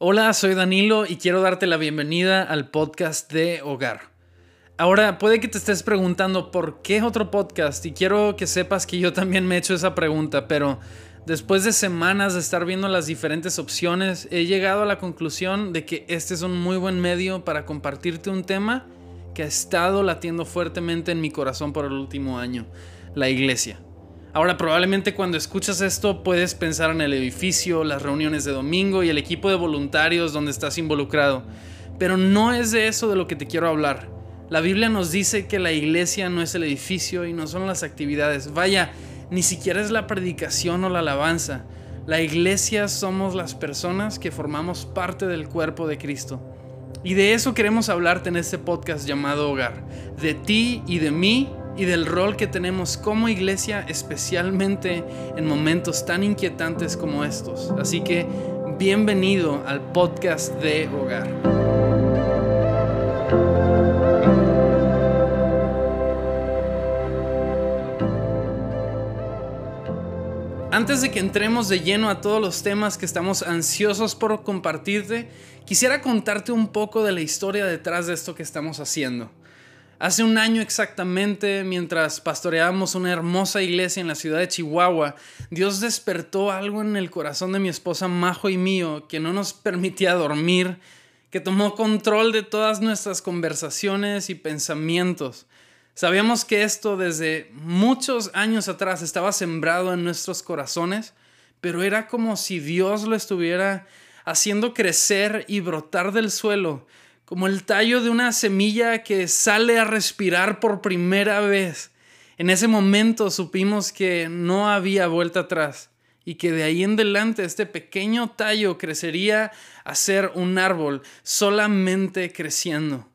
Hola, soy Danilo y quiero darte la bienvenida al podcast de Hogar. Ahora, puede que te estés preguntando por qué otro podcast y quiero que sepas que yo también me he hecho esa pregunta, pero después de semanas de estar viendo las diferentes opciones, he llegado a la conclusión de que este es un muy buen medio para compartirte un tema que ha estado latiendo fuertemente en mi corazón por el último año, la iglesia. Ahora probablemente cuando escuchas esto puedes pensar en el edificio, las reuniones de domingo y el equipo de voluntarios donde estás involucrado. Pero no es de eso de lo que te quiero hablar. La Biblia nos dice que la iglesia no es el edificio y no son las actividades. Vaya, ni siquiera es la predicación o la alabanza. La iglesia somos las personas que formamos parte del cuerpo de Cristo. Y de eso queremos hablarte en este podcast llamado Hogar. De ti y de mí y del rol que tenemos como iglesia, especialmente en momentos tan inquietantes como estos. Así que bienvenido al podcast de Hogar. Antes de que entremos de lleno a todos los temas que estamos ansiosos por compartirte, quisiera contarte un poco de la historia detrás de esto que estamos haciendo. Hace un año exactamente, mientras pastoreábamos una hermosa iglesia en la ciudad de Chihuahua, Dios despertó algo en el corazón de mi esposa Majo y mío que no nos permitía dormir, que tomó control de todas nuestras conversaciones y pensamientos. Sabíamos que esto desde muchos años atrás estaba sembrado en nuestros corazones, pero era como si Dios lo estuviera haciendo crecer y brotar del suelo como el tallo de una semilla que sale a respirar por primera vez. En ese momento supimos que no había vuelta atrás y que de ahí en adelante este pequeño tallo crecería a ser un árbol solamente creciendo.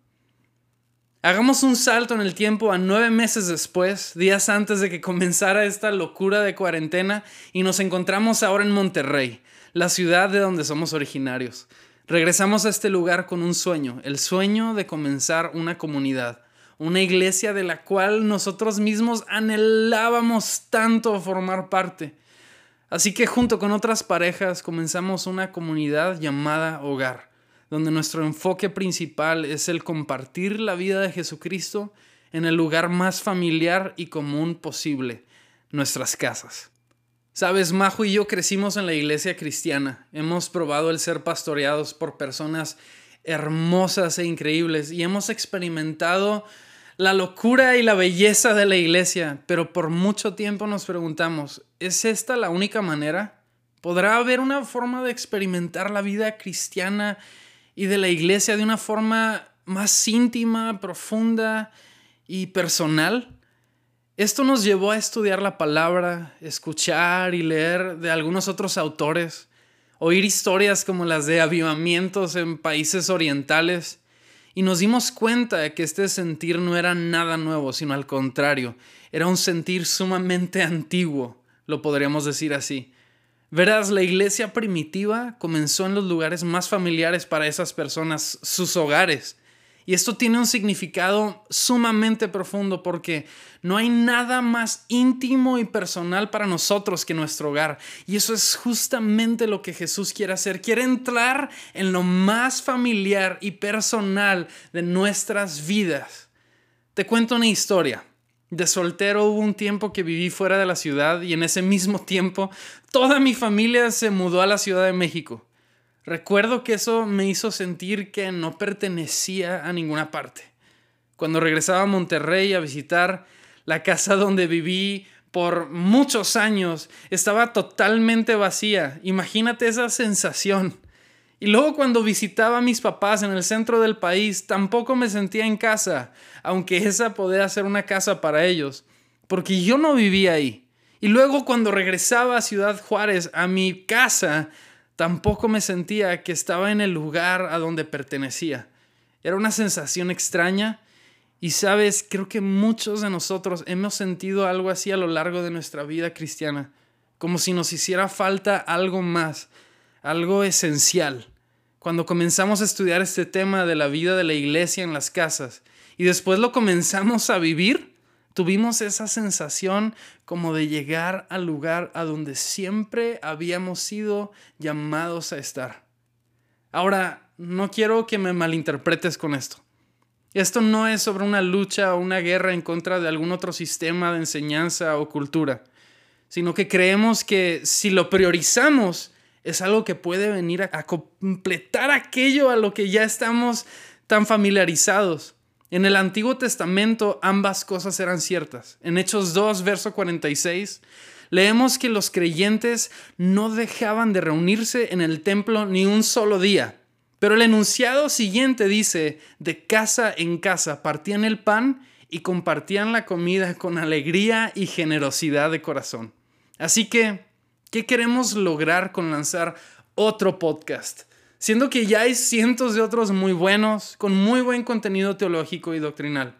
Hagamos un salto en el tiempo a nueve meses después, días antes de que comenzara esta locura de cuarentena, y nos encontramos ahora en Monterrey, la ciudad de donde somos originarios. Regresamos a este lugar con un sueño, el sueño de comenzar una comunidad, una iglesia de la cual nosotros mismos anhelábamos tanto formar parte. Así que junto con otras parejas comenzamos una comunidad llamada Hogar, donde nuestro enfoque principal es el compartir la vida de Jesucristo en el lugar más familiar y común posible, nuestras casas. Sabes, Majo y yo crecimos en la iglesia cristiana. Hemos probado el ser pastoreados por personas hermosas e increíbles y hemos experimentado la locura y la belleza de la iglesia, pero por mucho tiempo nos preguntamos, ¿es esta la única manera? ¿Podrá haber una forma de experimentar la vida cristiana y de la iglesia de una forma más íntima, profunda y personal? Esto nos llevó a estudiar la palabra, escuchar y leer de algunos otros autores, oír historias como las de avivamientos en países orientales, y nos dimos cuenta de que este sentir no era nada nuevo, sino al contrario, era un sentir sumamente antiguo, lo podríamos decir así. Verás, la iglesia primitiva comenzó en los lugares más familiares para esas personas, sus hogares, y esto tiene un significado sumamente profundo porque no hay nada más íntimo y personal para nosotros que nuestro hogar. Y eso es justamente lo que Jesús quiere hacer. Quiere entrar en lo más familiar y personal de nuestras vidas. Te cuento una historia. De soltero hubo un tiempo que viví fuera de la ciudad y en ese mismo tiempo toda mi familia se mudó a la Ciudad de México. Recuerdo que eso me hizo sentir que no pertenecía a ninguna parte. Cuando regresaba a Monterrey a visitar la casa donde viví por muchos años, estaba totalmente vacía. Imagínate esa sensación. Y luego cuando visitaba a mis papás en el centro del país, tampoco me sentía en casa, aunque esa podía ser una casa para ellos, porque yo no vivía ahí. Y luego cuando regresaba a Ciudad Juárez, a mi casa, Tampoco me sentía que estaba en el lugar a donde pertenecía. Era una sensación extraña y sabes, creo que muchos de nosotros hemos sentido algo así a lo largo de nuestra vida cristiana, como si nos hiciera falta algo más, algo esencial. Cuando comenzamos a estudiar este tema de la vida de la iglesia en las casas y después lo comenzamos a vivir, Tuvimos esa sensación como de llegar al lugar a donde siempre habíamos sido llamados a estar. Ahora, no quiero que me malinterpretes con esto. Esto no es sobre una lucha o una guerra en contra de algún otro sistema de enseñanza o cultura, sino que creemos que si lo priorizamos es algo que puede venir a, completar aquello a lo que ya estamos tan familiarizados. En el Antiguo Testamento ambas cosas eran ciertas. En Hechos 2, verso 46, leemos que los creyentes no dejaban de reunirse en el templo ni un solo día. Pero el enunciado siguiente dice, de casa en casa partían el pan y compartían la comida con alegría y generosidad de corazón. Así que, ¿qué queremos lograr con lanzar otro podcast? Siendo que ya hay cientos de otros muy buenos, con muy buen contenido teológico y doctrinal.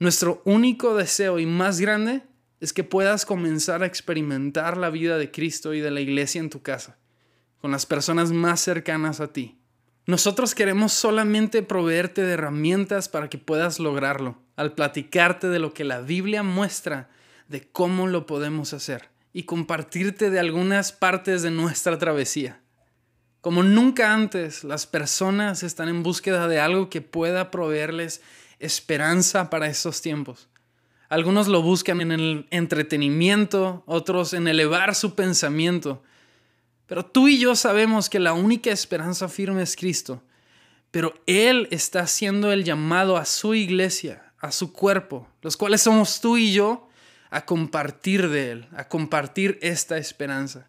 Nuestro único deseo y más grande es que puedas comenzar a experimentar la vida de Cristo y de la iglesia en tu casa, con las personas más cercanas a ti. Nosotros queremos solamente proveerte de herramientas para que puedas lograrlo, al platicarte de lo que la Biblia muestra de cómo lo podemos hacer y compartirte de algunas partes de nuestra travesía. Como nunca antes, las personas están en búsqueda de algo que pueda proveerles esperanza para estos tiempos. Algunos lo buscan en el entretenimiento, otros en elevar su pensamiento, pero tú y yo sabemos que la única esperanza firme es Cristo. Pero Él está haciendo el llamado a su iglesia, a su cuerpo, los cuales somos tú y yo, a compartir de Él, a compartir esta esperanza.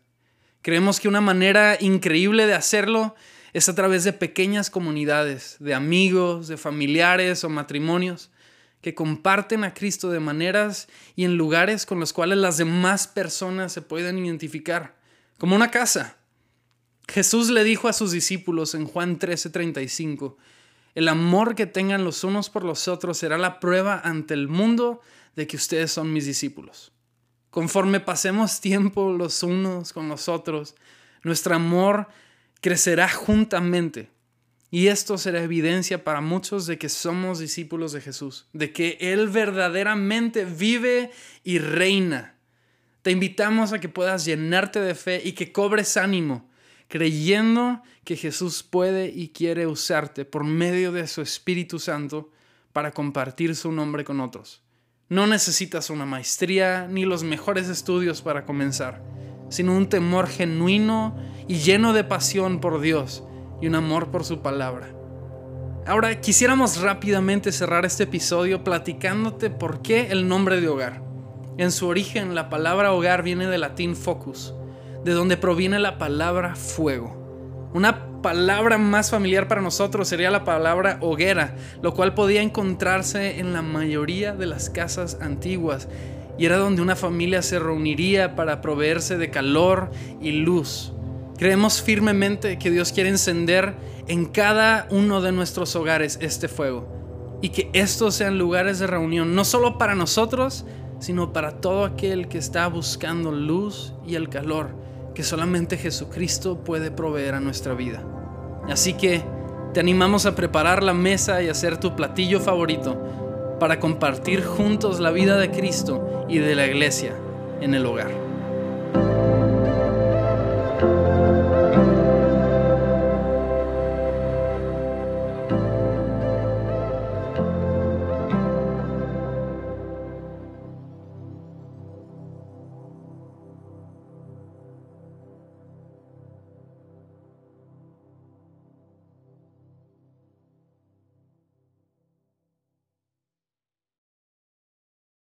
Creemos que una manera increíble de hacerlo es a través de pequeñas comunidades, de amigos, de familiares o matrimonios, que comparten a Cristo de maneras y en lugares con los cuales las demás personas se pueden identificar como una casa. Jesús le dijo a sus discípulos en Juan 13:35, el amor que tengan los unos por los otros será la prueba ante el mundo de que ustedes son mis discípulos. Conforme pasemos tiempo los unos con los otros, nuestro amor crecerá juntamente. Y esto será evidencia para muchos de que somos discípulos de Jesús, de que Él verdaderamente vive y reina te invitamos a que puedas llenarte de fe y que cobres ánimo, creyendo que Jesús puede y quiere usarte por medio de su Espíritu Santo para compartir su nombre con otros. No necesitas una maestría ni los mejores estudios para comenzar, sino un temor genuino y lleno de pasión por Dios y un amor por su palabra. Ahora quisiéramos rápidamente cerrar este episodio platicándote por qué el nombre de hogar. En su origen, la palabra hogar viene del latín focus, de donde proviene la palabra fuego. Una palabra más familiar para nosotros sería la palabra hoguera, lo cual podía encontrarse en la mayoría de las casas antiguas y era donde una familia se reuniría para proveerse de calor y luz. Creemos firmemente que Dios quiere encender en cada uno de nuestros hogares este fuego y que estos sean lugares de reunión no solo para nosotros, sino para todo aquel que está buscando luz y el calor que solamente Jesucristo puede proveer a nuestra vida. Así que te animamos a preparar la mesa y hacer tu platillo favorito para compartir juntos la vida de Cristo y de la iglesia en el hogar.